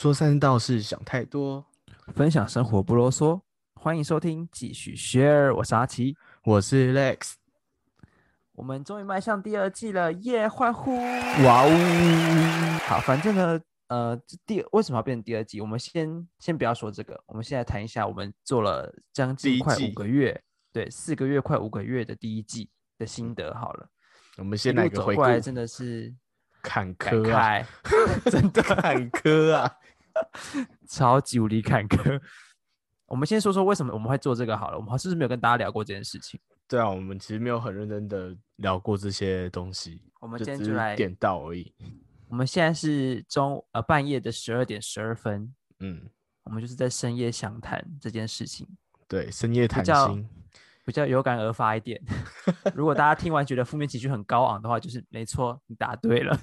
说三道四，想太多。分享生活不啰嗦，欢迎收听继续 share。我是阿奇，我是 Lex。我们终于迈向第二季了，耶！欢呼！哇哦！好，反正呢，呃，这第为什么要变成第二季？我们先先不要说这个，我们现在谈一下我们做了将近快五个月，对，四个月快五个月的第一季的心得好了。我们先来个回顾真的是坎坷啊，真的坎坷啊！超级无敌坎坷。我们先说说为什么我们会做这个好了。我们是不是没有跟大家聊过这件事情？对啊，我们其实没有很认真的聊过这些东西，我们今天就来，点到而已。我们现在是中呃半夜的十二点十二分，嗯，我们就是在深夜详谈这件事情，对，深夜谈心，比较有感而发一点。如果大家听完觉得负面情绪很高昂的话，就是没错，你答对了。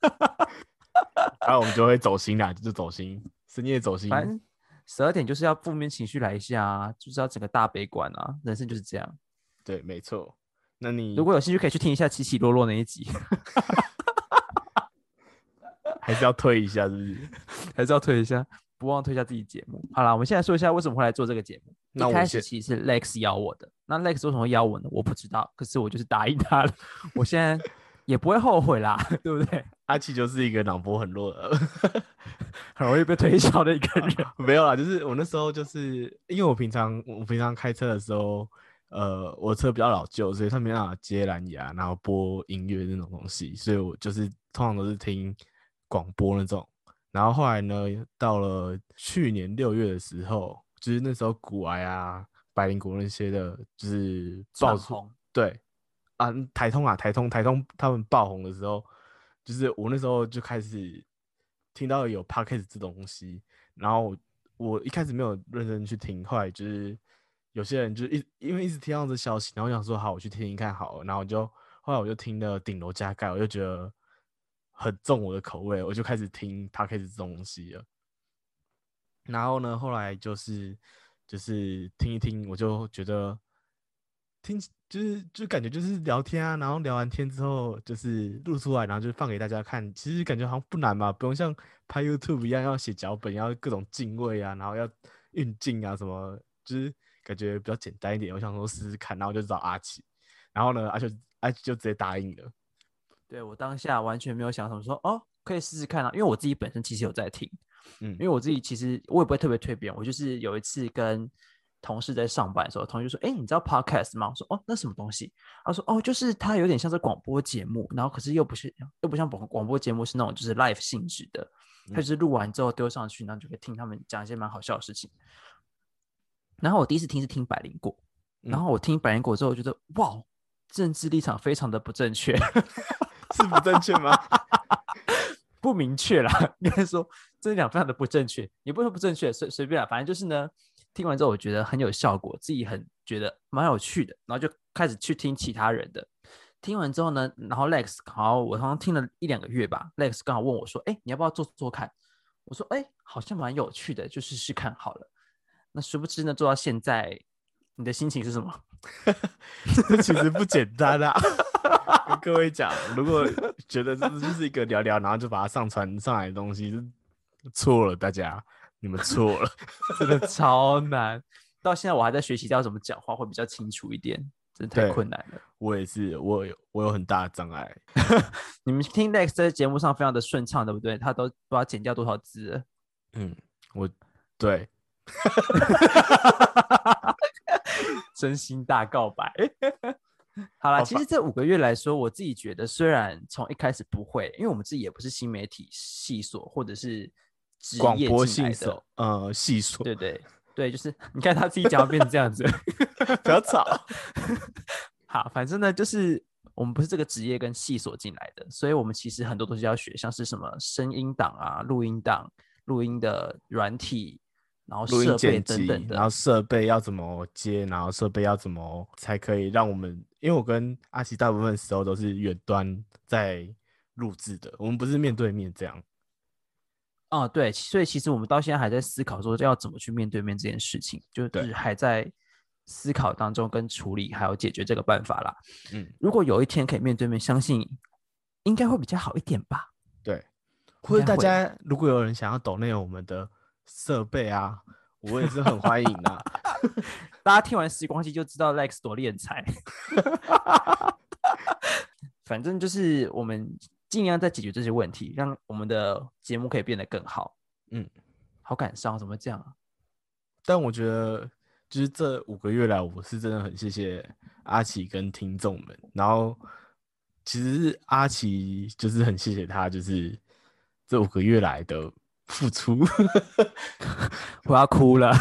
然后我们就会走心啦，就是走心，深夜走心。反正十二点就是要负面情绪来一下啊，就是要整个大悲观啊，人生就是这样。对，没错。那你如果有兴趣，可以去听一下起起落落那一集，还是要推一下，是不是？还是要推一下，不忘推一下自己节目。好啦，我们现在说一下为什么会来做这个节目。那我一开始其实是 Lex 邀我的，那 Lex 为什么会邀我呢？我不知道，可是我就是答应他了，我现在也不会后悔啦，对不对？阿奇就是一个脑波很弱的，很容易被推销的一个人。没有啦，就是我那时候就是因为我平常我平常开车的时候，呃，我车比较老旧，所以它没办法接蓝牙，然后播音乐那种东西，所以我就是通常都是听广播那种。然后后来呢，到了去年六月的时候，就是那时候古癌啊、百灵果那些的，就是爆红对啊，台通啊，台通台通他们爆红的时候，就是我那时候就开始听到有 podcast 这种东西，然后我我一开始没有认真去听，后来就是有些人就一因为一直听到这消息，然后我想说好，我去听听看好了，然后我就后来我就听了顶楼加盖，我就觉得很重我的口味，我就开始听 podcast 这种东西了。然后呢，后来就是就是听一听，我就觉得听就是就感觉就是聊天啊，然后聊完天之后就是录出来，然后就放给大家看。其实感觉好像不难嘛，不用像拍 YouTube 一样要写脚本，要各种进位啊，然后要运镜啊什么，就是感觉比较简单一点。我想说试试看，然后就找阿奇，然后呢，阿奇阿奇就直接答应了。对我当下完全没有想什么说哦，可以试试看啊，因为我自己本身其实有在听，嗯因为我自己其实我也不会特别推别人，我就是有一次跟同事在上班的时候，同事就说：“哎，你知道 podcast 吗？”我说：“哦，那什么东西？”他说：“哦，就是它有点像是广播节目，然后可是又不是又不像广广播节目是那种就是 live 性质的，它就是录完之后丢上去，然后就可以听他们讲一些蛮好笑的事情。”然后我第一次听是听百灵果，然嗯后我听百灵果之后，我觉得哇，政治立场非常的不正确。是不正确吗？不明确啦，应该说这两非常的不正确，也不是说不正确，随随便啊，反正就是呢，听完之后我觉得很有效果，自己很觉得蛮有趣的，然后就开始去听其他人的。听完之后呢，然后 Lex 好，我好像听了一两个月吧，Lex 刚好问我说：“哎，你要不要做做看？”我说：“哎，好像蛮有趣的，就试试看好了。”那殊不知呢，做到现在，你的心情是什么？这其实不简单啊！跟各位讲，如果觉得这就是一个聊聊，然后就把它上传上来的东西，错了，大家，你们错了。真的超难，到现在我还在学习要怎么讲话会比较清楚一点，真的太困难了。我也是，我有我有很大的障碍。你们听 Next 在节目上非常的顺畅，对不对？他都不知道剪掉多少字了。嗯，我对 真心大告白。好了，其实这五个月来说，我自己觉得，虽然从一开始不会，因为我们自己也不是新媒体系所或者是职广播业进来的呃，细说，对对对，就是你看他自己讲要变成这样子。不要吵。好，反正呢，就是我们不是这个职业跟系所进来的，所以我们其实很多东西要学，像是什么声音档啊、录音档、录音的软体，然后设备等等，的。然后设备要怎么接，然后设备要怎么才可以让我们，因为我跟阿奇大部分时候都是远端在录制的，我们不是面对面这样。哦，对，所以其实我们到现在还在思考说要怎么去面对面这件事情，就是还在思考当中跟处理，还有解决这个办法啦。嗯，如果有一天可以面对面，相信应该会比较好一点吧。对，或者大家如果有人想要抖内我们的设备啊，我也是很欢迎的。大家听完时光机就知道 Lex 多敛财。反正就是我们尽量在解决这些问题，让我们的节目可以变得更好。嗯，好感伤，怎么会这样啊？但我觉得，就是这五个月来，我是真的很谢谢阿奇跟听众们。然后，其实是阿奇就是很谢谢他，就是这五个月来的付出。我要哭了。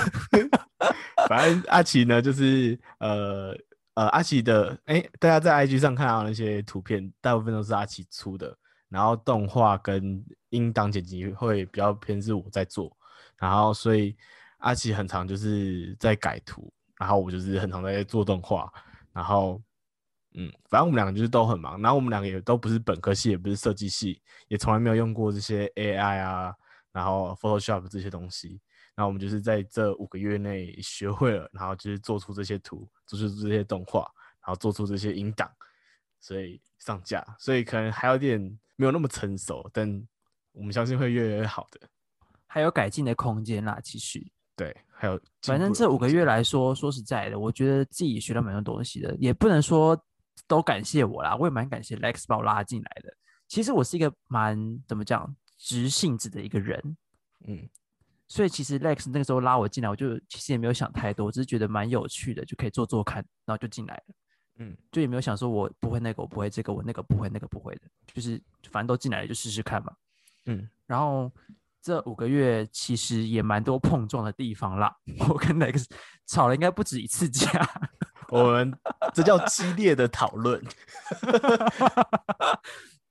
反正阿奇呢，就是呃呃，阿奇的哎、大家在 IG 上看到那些图片，大部分都是阿奇出的，然后动画跟音档剪辑会比较偏是我在做，然后所以阿奇很常就是在改图，然后我就是很常在做动画，然后嗯，反正我们两个就是都很忙，然后我们两个也都不是本科系，也不是设计系，也从来没有用过这些 AI 啊，然后 Photoshop 这些东西。然后我们就是在这五个月内学会了，然后就是做出这些图，做出这些动画，然后做出这些音档，所以上架，所以可能还有点没有那么成熟，但我们相信会越来越好的。还有改进的空间啦，其实。对，还有反正这五个月，来说，说实在的，我觉得自己学到蛮多东西的，也不能说都感谢我啦，我也蛮感谢 Lex 把我拉进来的。其实我是一个蛮怎么讲直性子的一个人，嗯，所以其实 Lex 那个时候拉我进来，我就其实也没有想太多，只是觉得蛮有趣的，就可以做做看，然后就进来了。嗯，就也没有想说我不会那个，我不会这个，我那个不会那个不会的，就是反正都进来了就试试看嘛。嗯，然后这五个月其实也蛮多碰撞的地方啦，我跟 Lex 吵了应该不止一次架。我们这叫激烈的讨论。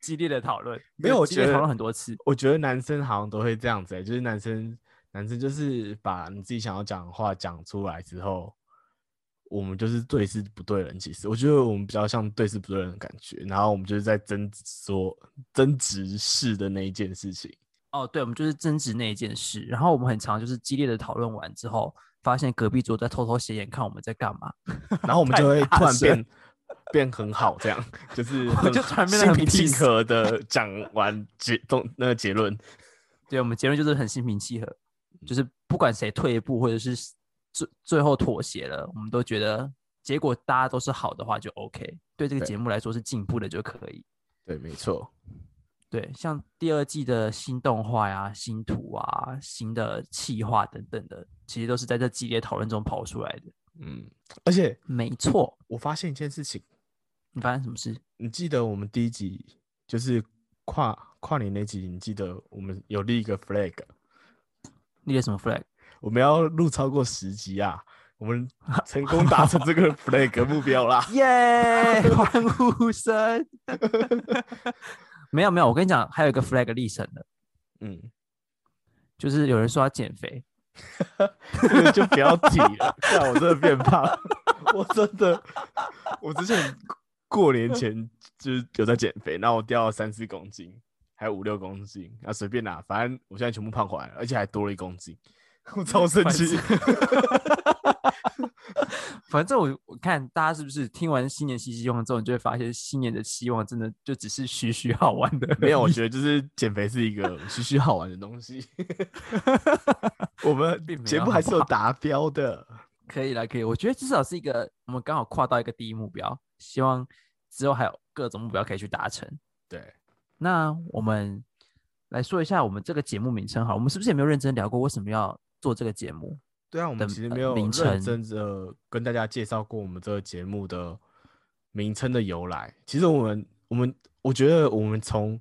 激烈的讨论，没有我觉得激烈讨论很多次。我觉得男生好像都会这样子、欸，就是男生男生就是把你自己想要讲的话讲出来之后，我们就是对事不对人。其实我觉得我们比较像对事不对人的感觉，然后我们就是在争执说争执事的那一件事情。哦，对，我们就是争执那一件事，然后我们很常就是激烈的讨论完之后，发现隔壁桌在偷偷斜眼看我们在干嘛，然后我们就会突然变变很好，这样就 是我就突然变得平气和的讲完结动那个结论。对我们结论就是很心平气和，就是不管谁退一步或者是最最后妥协了，我们都觉得结果大家都是好的话就 OK，对这个节目来说是进步的就可以。对，没错。对，像第二季的新动画呀、新图啊、新的企划等等的，其实都是在这激烈讨论中跑出来的。嗯，而且没错，我发现一件事情，你发现什么事？你记得我们第一集就是跨跨年那集，你记得我们有立一个 flag，立了什么 flag？我们要录超过十集啊，我们 成功达成这个 flag 目标啦。耶！欢呼声。没有没有，我跟你讲，还有一个 flag 立成的，嗯，就是有人说要减肥，就不要提了，看我真的变胖，我真的，我之前过年前就是有在减肥，然后我掉了三四公斤，还有五六公斤，啊随便拿，反正我现在全部胖回来了，而且还多了一公斤，我超生气。反正我我看大家是不是听完新年新希望之后，你就会发现新年的希望真的就只是虚虚好玩的。没有，我觉得就是减肥是一个虚虚好玩的东西。我们节目还是有达标的。可以了，可以。我觉得至少是一个我们刚好跨到一个第一目标，希望之后还有各种目标可以去达成。对，那我们来说一下我们这个节目名称好，我们是不是也没有认真聊过为什么要做这个节目？对啊，我们其实没有认真的跟大家介绍过我们这个节目的名称的由来。其实我们我们我觉得我们从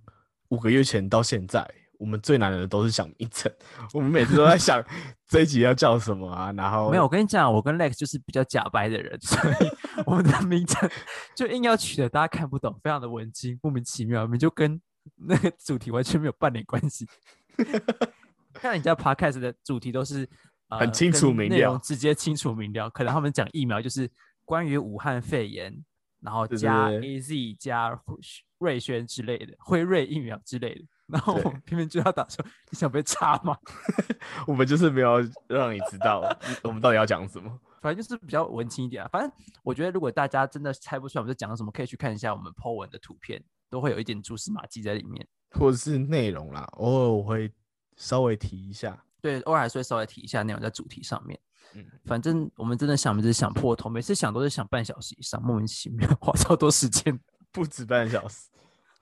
五个月前到现在，我们最难的都是想名称。我们每次都在想 这一集要叫什么啊，然后没有，我跟你讲，我跟 Lex 就是比较假白的人，所以 我们的名称就硬要取的大家看不懂，非常的文青，莫名其妙，我们就跟那个主题完全没有半点关系。看人家 Podcast 的主题都是、呃、很清楚明了容直接清楚明了。可能他们讲疫苗就是关于武汉肺炎，然后加 A Z 加瑞轩之类的，辉瑞疫苗之类的。然后我们偏偏就要打说，你想被插吗？我们就是没有让你知道我们到底要讲什么。反正就是比较文青一点啊。反正我觉得，如果大家真的猜不出来我们在讲什么，可以去看一下我们 po 文的图片，都会有一点蛛丝马迹在里面。或者是内容啦，偶尔我会稍微提一下。对，偶尔还是会稍微提一下内容在主题上面。嗯，反正我们真的想，名字想破头，每次想都是想半小时以上，莫名其妙花超多时间。不止半小时。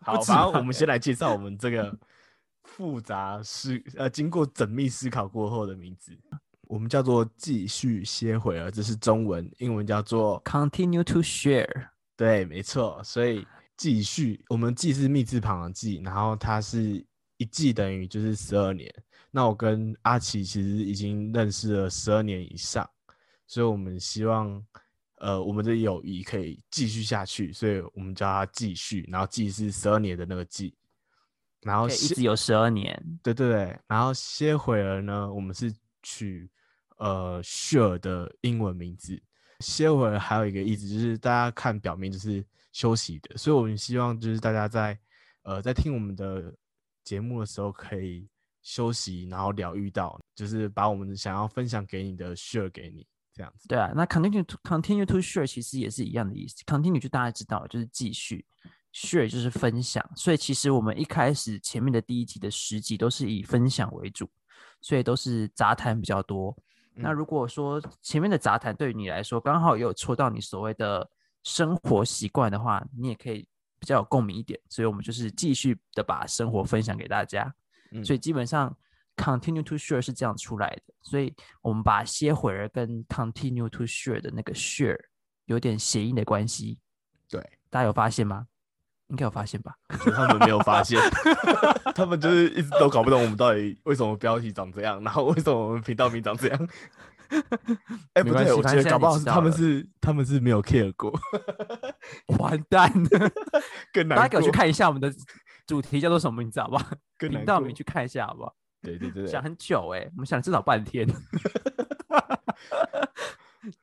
好，止反正吧我们先来介绍我们这个复杂思呃，经过缜密思考过后的名字，我们叫做继续歇会儿，这是中文，英文叫做 Continue to share，对，没错。所以继续，我们继是密字旁的继，然后它是一季等于就是十二年。那我跟阿奇其实已经认识了十二年以上，所以我们希望，呃，我们的友谊可以继续下去，所以我们叫它继续。然后继是十二年的那个继，然后一直有十二年。对对对，然后歇会儿呢，我们是取呃 sure 的英文名字。歇会儿还有一个意思就是大家看表面就是休息的，所以我们希望就是大家在呃在听我们的节目的时候可以休息，然后疗愈到，就是把我们想要分享给你的 share 给你这样子。对啊，那 continue to continue to share 其实也是一样的意思。continue 就大家知道，就是继续；share 就是分享。所以其实我们一开始前面的第一集的十集都是以分享为主，所以都是杂谈比较多。那嗯如果说前面的杂谈对于你来说刚好也有戳到你所谓的生活习惯的话，你也可以比较有共鸣一点。所以我们就是继续的把生活分享给大家。嗯所以基本上 continue to share 是这样出来的。所以我们把歇会儿跟 continue to share 的那个 share 有点谐音的关系，对，大家有发现吗？应该有发现吧？就他们没有发现，他们就是一直都搞不懂我们到底为什么标题长这样，然后为什么我们频道名长这样。哎、不对，我觉得搞不好是你知道他们是他们是没有 care 过，完蛋了！更难过。大家给我去看一下我们的主题叫做什么名字好不好？更难过频道名去看一下好不好？对对对对，想很久哎、我们想了至少半天，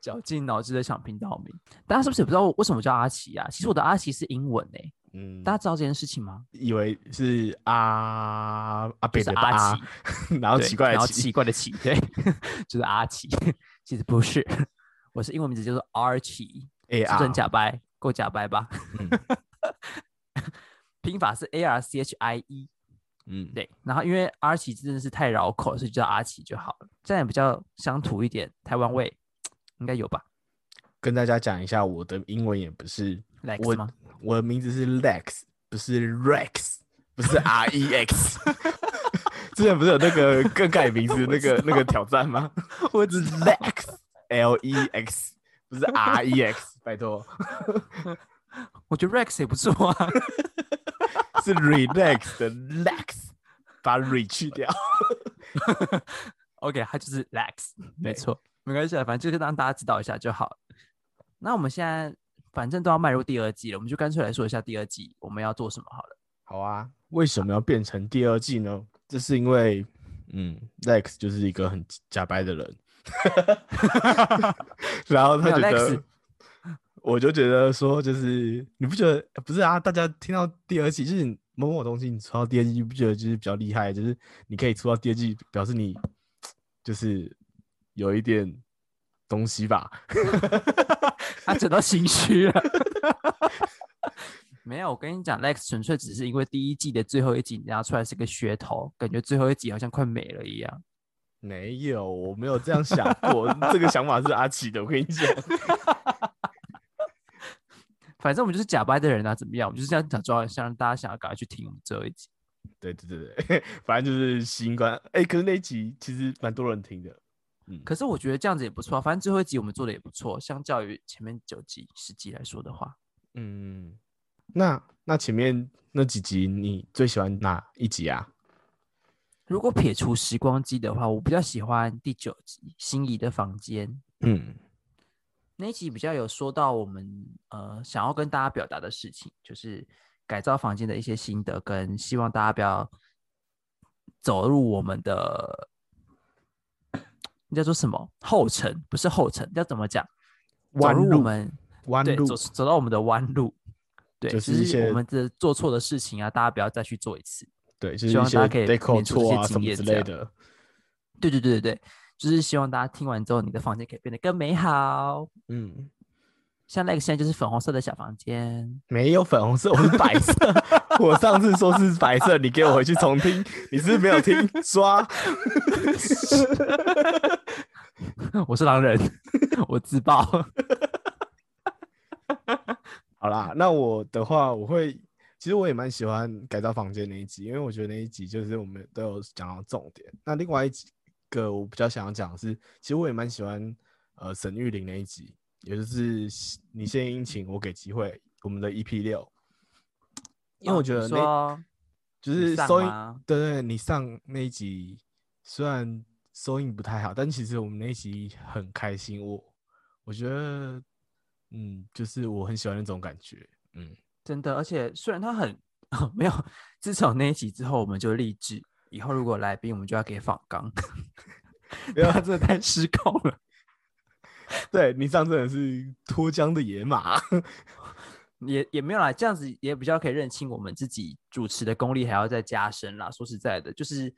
绞尽脑汁的想频道名。大家是不是也不知道我为什么叫阿奇啊？其实我的阿奇是英文哎、嗯，大家知道这件事情吗？以为是阿阿北的阿阿奇，然后奇怪的奇，奇怪的奇，对，就是阿奇。其实不是，我是英文名字叫做是很 R，假掰？够假掰吧？嗯拼法是 A R C H I E，嗯，对。然后因为阿奇真的是太绕口，所以叫阿奇就好了，这样也比较乡土一点，台湾味应该有吧跟大家讲一下，我的英文也不是？Lex 我吗？我的名字是 Lex，不是 Rex，不是 R E X。之前不是有那个更改名字那个那个挑战吗？我是 Lex L E X，不是 R E X，拜托，我觉得 Rex 也不错啊。是 relax 的 Lex，把 re 去掉。OK，它就是 lax，没错，没关系啊，反正就是让大家知道一下就好了。那我们现在反正都要迈入第二季了，我们就干脆来说一下第二季我们要做什么好了。好啊，为什么要变成第二季呢？这是因为，嗯，Lex 就是一个很假掰的人，然后他觉得，我就觉得说，就是你不觉得不是啊？大家听到第二季，就是某某东西，你出到第二季，你不觉得就是比较厉害？就是你可以出到第二季，表示你就是有一点东西吧？他整到心虚了。没有，我跟你讲，Lex 纯粹只是因为第一季的最后一集拿出来是个噱头，感觉最后一集好像快没了一样。没有，我没有这样想过，这个想法是阿奇的，我跟你讲。反正我们就是假掰的人啊，怎么样？我们就是这样假装，想让大家想要赶快去听我们最后一集。对对对对，反正就是新冠。哎、可是那一集其实蛮多人听的。嗯，可是我觉得这样子也不错啊，反正最后一集我们做的也不错，相较于前面九集、十集来说的话，嗯，那那前面那几集你最喜欢哪一集啊？如果撇除时光机的话，我比较喜欢第九集《心仪的房间》嗯那一集，比较有说到我们呃想要跟大家表达的事情，就是改造房间的一些心得，跟希望大家不要走入我们的那叫做什么后尘，不是后尘，要怎么讲？走弯路入我们对，弯路走走到我们的弯路，对，就就是一些我们的做错的事情啊，大家不要再去做一次。对，就是希望大家可以免除一些经验之类的。对对对对对，就是希望大家听完之后，你的房间可以变得更美好。嗯，像那个现在就是粉红色的小房间，没有粉红色，我是白色。我上次说是白色，你给我回去重听，你是不是没有听？刷，我是狼人，我自爆。好啦，那我的话，我会，其实我也蛮喜欢改造房间那一集，因为我觉得那一集就是我们都有讲到重点。那另外一个我比较想要讲的是，其实我也蛮喜欢呃沈玉玲那一集，也就是你献殷勤，我给机会，我们的 EP 六，因为我觉得那说就是收音，对对，你上那一集虽然收音不太好，但其实我们那一集很开心。我我觉得，嗯，就是我很喜欢那种感觉，嗯，真的，而且虽然他很 没有，自从那一集之后，我们就立志，以后如果来宾，我们就要给仿纲，没有他真的太失控了。对你上真的是脱缰的野马，也也没有啦，这样子也比较可以认清我们自己主持的功力还要再加深啦。说实在的，就是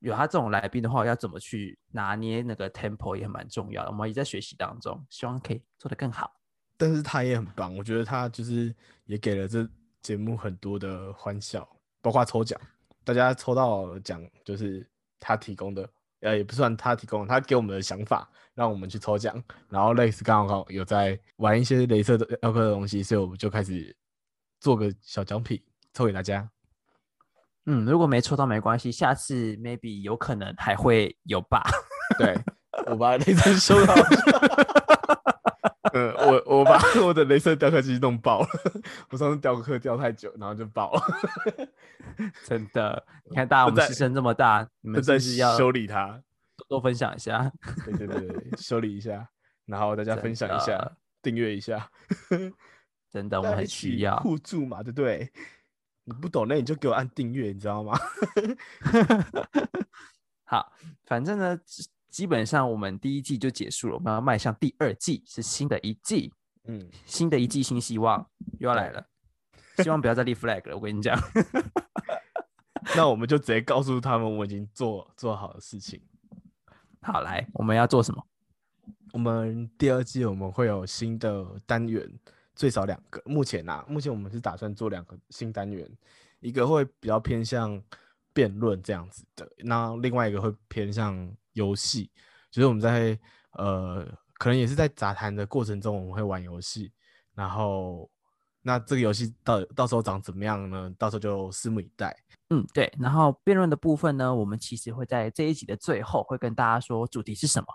有他这种来宾的话，要怎么去拿捏那个 tempo 也蛮重要的。我们也在学习当中，希望可以做得更好。但是他也很棒，我觉得他就是也给了这节目很多的欢笑，包括抽奖，大家抽到奖就是他提供的，呃，也不算他提供的，他给我们的想法，让我们去抽奖。然后类似刚好有在玩一些镭射的雕刻的东西，所以我们就开始做个小奖品抽给大家。嗯，如果没抽到没关系，下次 maybe 有可能还会有吧。对，我把镭射收到。嗯，我我把我的镭射雕刻机弄爆了，我上次雕刻雕太久，然后就爆了，真的，你看大家我们牺牲这么大，你们就在是不是要修理它。多多分享一下？对对对对，修理一下，然后大家分享一下，订阅一下，真的，我们很需要。互助嘛，对不对？你不懂那你就给我按订阅，你知道吗？好，反正呢，基基本上我们第一季就结束了，我们要迈向第二季，是新的一季，嗯，新的一季新希望又要来了，希望不要再立 flag 了。我跟你讲，那我们就直接告诉他们我已经做做好的事情。好来，我们要做什么？我们第二季我们会有新的单元，最少两个。目前啊，目前我们是打算做两个新单元，一个会比较偏向辩论这样子的，那另外一个会偏向游戏，就是我们在呃，可能也是在杂谈的过程中，我们会玩游戏，然后那这个游戏到到时候长怎么样呢？到时候就拭目以待。嗯，对。然后辩论的部分呢，我们其实会在这一集的最后会跟大家说主题是什么。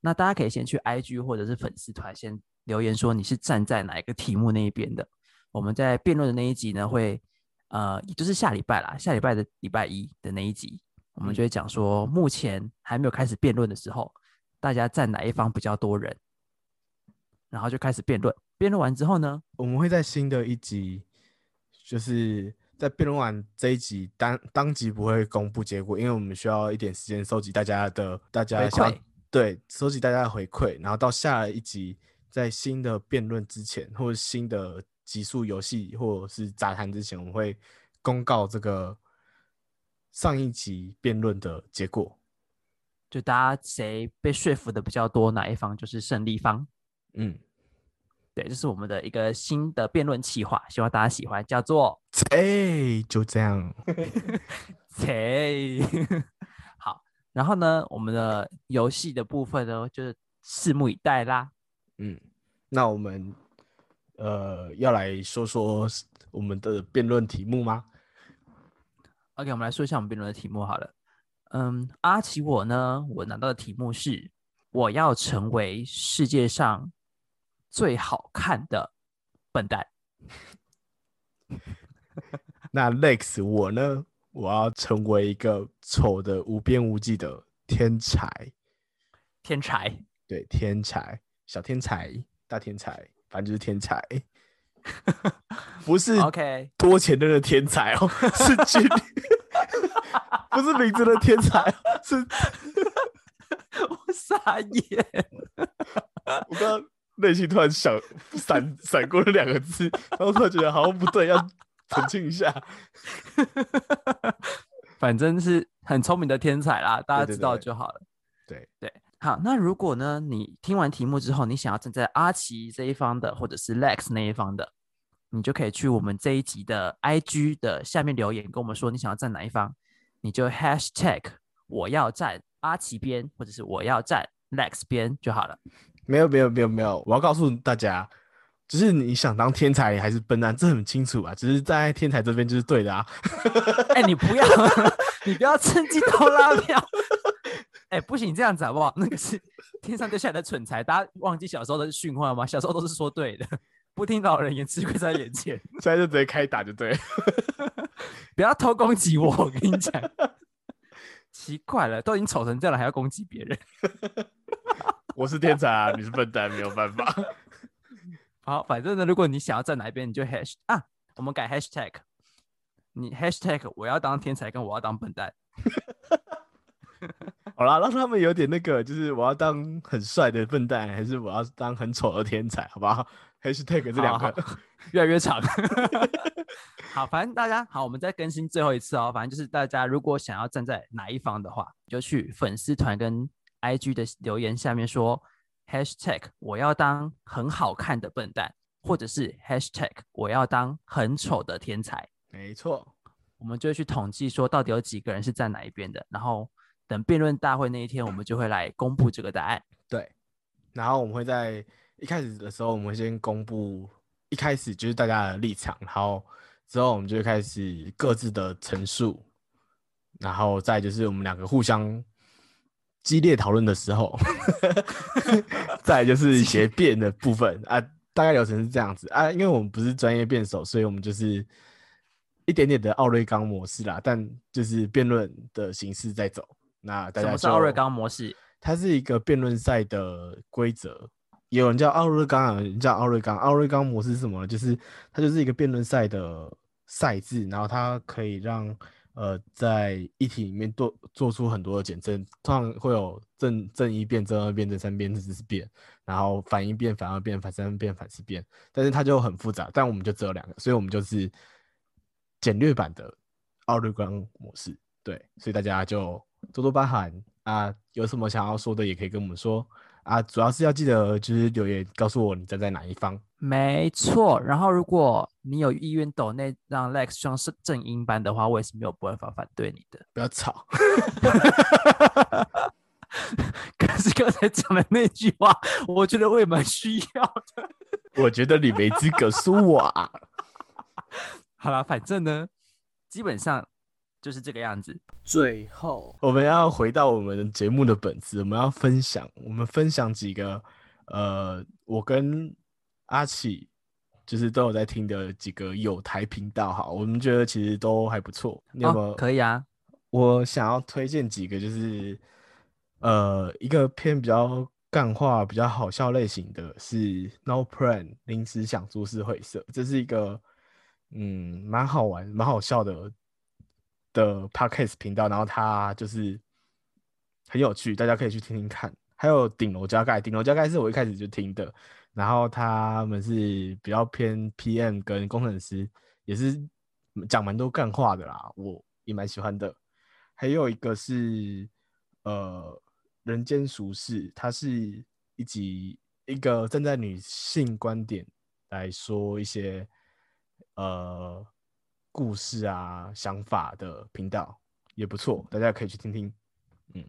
那大家可以先去 IG 或者是粉丝团先留言说你是站在哪一个题目那一边的。我们在辩论的那一集呢，会呃，就是下礼拜啦，下礼拜的礼拜一的那一集，我们就会讲说，目前还没有开始辩论的时候，大家站哪一方比较多人，然后就开始辩论。辩论完之后呢，我们会在新的一集，就是在辩论完这一集当当集不会公布结果，因为我们需要一点时间收集大家的大家对收集大家的回馈，然后到下一集在新的辩论之前，或者新的极速游戏或者是杂谈之前，我们会公告这个上一集辩论的结果。就大家谁被说服的比较多，哪一方就是胜利方。嗯，对，这是我们的一个新的辩论企划，希望大家喜欢，叫做哎，就这样。“切”。好，然后呢，我们的游戏的部分呢，就是拭目以待啦。嗯，那我们呃要来说说我们的辩论题目吗？OK，我们来说一下我们辩论的题目好了。嗯，阿奇我呢，我拿到的题目是我要成为世界上最好看的笨蛋。那 Lex 我呢？我要成为一个丑的无边无际的天才，天才，对，天才，小天才，大天才，反正就是天才，不是 OK，多钱的那个天才哦，是距离，不是名字的天才哦，是 我傻眼。我刚刚内心突然想闪 闪过了两个字，然后突然觉得好像不对，要澄清一下。反正是很聪明的天才啦，大家知道就好了。对对，好，那如果呢，你听完题目之后，你想要站在阿奇这一方的，或者是 Lex 那一方的，你就可以去我们这一集的 IG 的下面留言，跟我们说你想要站哪一方，你就 Hashtag 我要站阿奇边，或者是我要站 Lex 边就好了。没有没有没有没有，我要告诉大家，就是你想当天才还是笨蛋，这很清楚啊。只是在天才这边就是对的啊。哎、你不要，你不要趁机偷拉票。哎、不行，这样子好不好？那个是天上掉下来的蠢材，大家忘记小时候的训话吗？小时候都是说对的，不听老人言，吃亏在眼前。现在就直接开打就对了。不要偷攻击我，我跟你讲。奇怪了，都已经丑成这样了，还要攻击别人？我是天才啊，你是笨蛋，没有办法。好，反正呢，如果你想要站哪一边，你就 hash 啊，我们改 hashtag，你 hashtag 我要当天才，跟我要当笨蛋。好啦，让他们有点那个，就是我要当很帅的笨蛋，还是我要当很丑的天才，好不好？#hashtag 这两好个，越来越长。好，反正大家好，我们再更新最后一次哦。反正就是大家如果想要站在哪一方的话，就去粉丝团跟 IG 的留言下面说 hashtag 我要当很好看的笨蛋，或者是 hashtag 我要当很丑的天才。没错。我们就会去统计说到底有几个人是站哪一边的，然后等辩论大会那一天，我们就会来公布这个答案。对，然后我们会在一开始的时候，我们会先公布一开始就是大家的立场，然后之后我们就会开始各自的陈述，然后再就是我们两个互相激烈讨论的时候，再就是一些辩的部分啊，大概流程是这样子啊，因为我们不是专业辩手，所以我们就是一点点的奥瑞冈模式啦，但就是辩论的形式在走。那大家什么是奥瑞就冈模式？它是一个辩论赛的规则，有人叫奥瑞冈，有人叫奥瑞冈。奥瑞冈模式是什么呢？就是它就是一个辩论赛的赛制，然后它可以让呃在一题里面做做出很多的检证，通常会有正正一变、正二变、正三变、正四变，然后反一变、反二变、反三变、反四变，但是它就很复杂，但我们就只有两个，所以我们就是简略版的奥瑞冈模式。对，所以大家就多多包涵。啊，有什么想要说的也可以跟我们说。啊，主要是要记得就是留言告诉我你站在哪一方。没错。然后如果你有意愿抖内让 Lex 上是正音班的话，我也是没有办法反对你的。不要吵，可是刚才讲的那句话，我觉得我也蛮需要的。我觉得你没资格说我啊。好了，反正呢，基本上就是这个样子。最后，我们要回到我们节目的本质，我们要分享，我们分享几个呃，我跟阿启就是都有在听的几个有台频道，哈，我们觉得其实都还不错。你有没有？哦、可以啊。我想要推荐几个，就是呃，一个偏比较干话、比较好笑类型的是 No Plan 临时想株式会社，这是一个嗯蛮好玩、蛮好笑的的 Podcast 频道，然后它就是很有趣，大家可以去听听看。还有顶楼加盖，顶楼加盖是我一开始就听的，然后他们是比较偏 PM 跟工程师，也是讲蛮多干话的啦，我也蛮喜欢的。还有一个是呃人间俗世，它是一集一个站在女性观点来说一些呃故事啊想法的频道，也不错，大家可以去听听。嗯，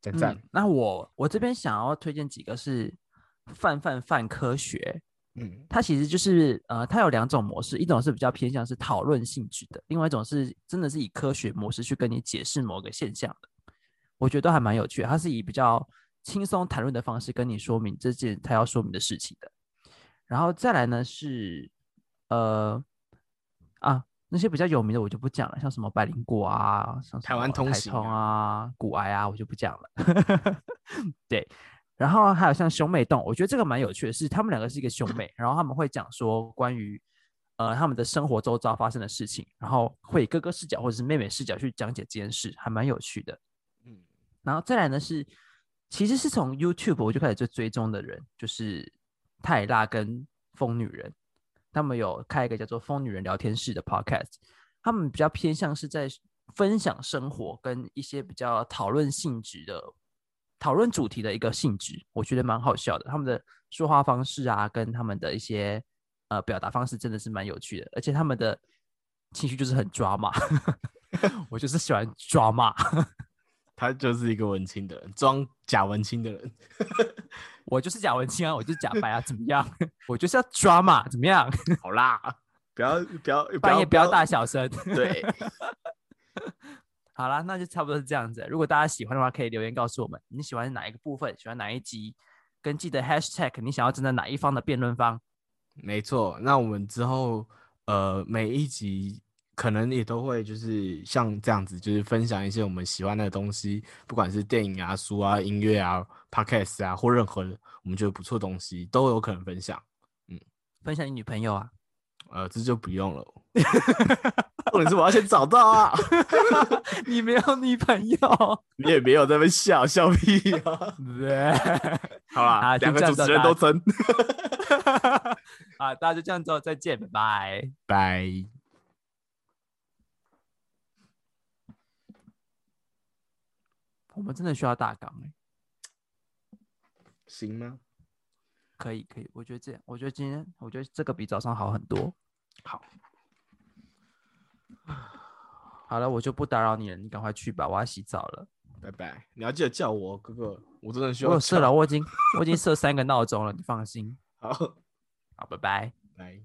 赞赞、嗯。那我我这边想要推荐几个是泛泛泛科学，嗯，它其实就是呃，它有两种模式，一种是比较偏向是讨论性质的，另外一种是真的是以科学模式去跟你解释某个现象的。我觉得都还蛮有趣的，它是以比较轻松谈论的方式跟你说明这件他要说明的事情的。然后再来呢是呃啊那些比较有名的我就不讲了，像什么百灵果啊，像台湾通台行通啊、骨癌啊，我就不讲了。对。然后还有像兄妹洞，我觉得这个蛮有趣的是，他们两个是一个兄妹，然后他们会讲说关于呃他们的生活周遭发生的事情，然后会以哥哥视角或者是妹妹视角去讲解这件事，还蛮有趣的。嗯，然后再来呢是，其实是从 YouTube 我就开始就追踪的人，就是泰拉跟疯女人，他们有开一个叫做疯女人聊天室的 Podcast，他们比较偏向是在分享生活跟一些比较讨论性质的讨论主题的一个性质，我觉得蛮好笑的。他们的说话方式啊，跟他们的一些呃表达方式，真的是蛮有趣的。而且他们的情绪就是很抓马，我就是喜欢抓马。他就是一个文青的人，装假文青的人。我就是假文青啊，我就是假白啊，怎么样？我就是要抓嘛，怎么样？好啦，不要不要半夜不要大小声。对，好啦，那就差不多是这样子。如果大家喜欢的话，可以留言告诉我们你喜欢哪一个部分，喜欢哪一集，跟记得 hashtag 你想要站在哪一方的辩论方。没错，那我们之后呃每一集。可能也都会就是像这样子，就是分享一些我们喜欢的东西，不管是电影啊、书啊、音乐啊、podcast 啊，或任何我们觉得不错东西，都有可能分享。嗯，分享你女朋友啊？呃，这就不用了。或者是我要先找到啊？你没有女朋友，你也没有在那笑笑屁啊？对，好啦，两个主持人都真。啊，大家就这样做，再见，拜拜，拜。我们真的需要大纲哎，行吗？可以可以，我觉得这样，我觉得今天，我觉得这个比早上好很多。好，好了，我就不打扰你了，你赶快去吧，我要洗澡了。拜拜，你要记得叫我哥哥，我真的需要。我有设了，我已经我已经设三个闹钟了，你放心。好，好，拜拜，拜。